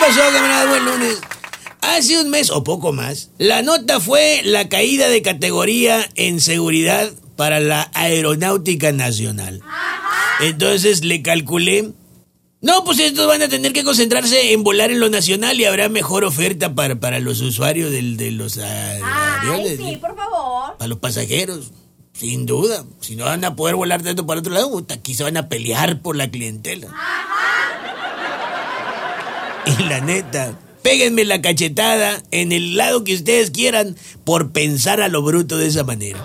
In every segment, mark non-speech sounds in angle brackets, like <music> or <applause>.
pasó, camarada? Buen lunes. Hace un mes o poco más, la nota fue la caída de categoría en seguridad para la Aeronáutica Nacional. Entonces le calculé. No, pues estos van a tener que concentrarse en volar en lo nacional y habrá mejor oferta para, para los usuarios del- de los aviones. Sí, por favor. Para los pasajeros, sin duda. Si no van a poder volar tanto para otro lado, aquí se van a pelear por la clientela. <laughs> Y la neta, péguenme la cachetada en el lado que ustedes quieran por pensar a lo bruto de esa manera.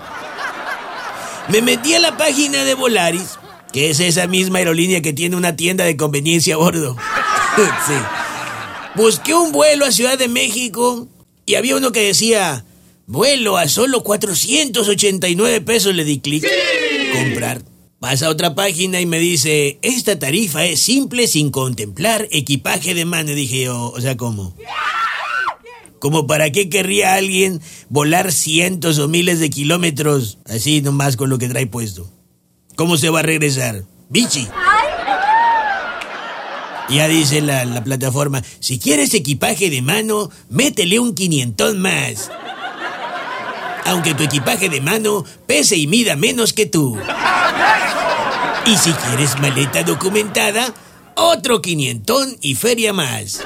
Me metí a la página de Volaris, que es esa misma aerolínea que tiene una tienda de conveniencia a bordo. <laughs> sí. Busqué un vuelo a Ciudad de México y había uno que decía, vuelo a solo 489 pesos, le di clic. Comprar. Pasa a otra página y me dice, esta tarifa es simple sin contemplar equipaje de mano. Dije yo, o sea, ¿cómo? ¿Como para qué querría alguien volar cientos o miles de kilómetros así nomás con lo que trae puesto? ¿Cómo se va a regresar? Bichi. Ya dice la, la plataforma, si quieres equipaje de mano, métele un quinientón más. Aunque tu equipaje de mano pese y mida menos que tú. Y si quieres maleta documentada, otro quinientón y feria más.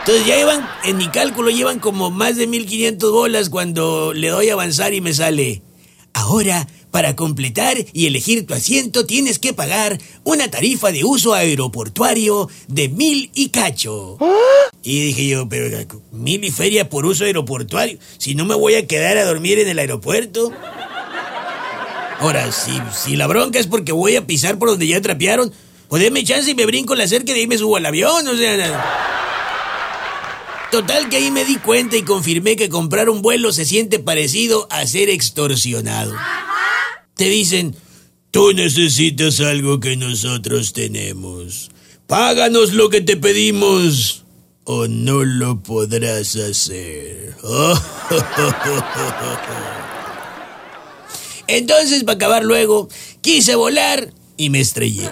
Entonces ya llevan, en mi cálculo llevan como más de 1500 bolas cuando le doy a avanzar y me sale. Ahora, para completar y elegir tu asiento tienes que pagar una tarifa de uso aeroportuario de mil y cacho. Y dije yo, pero mil y feria por uso aeroportuario, si no me voy a quedar a dormir en el aeropuerto. Ahora, si, si la bronca es porque voy a pisar por donde ya trapearon, pues déme chance y me brinco la cerca y de ahí me subo al avión, o sea... nada. Total que ahí me di cuenta y confirmé que comprar un vuelo se siente parecido a ser extorsionado. Te dicen, tú necesitas algo que nosotros tenemos. Páganos lo que te pedimos o no lo podrás hacer. <laughs> Entonces, para acabar luego, quise volar y me estrellé.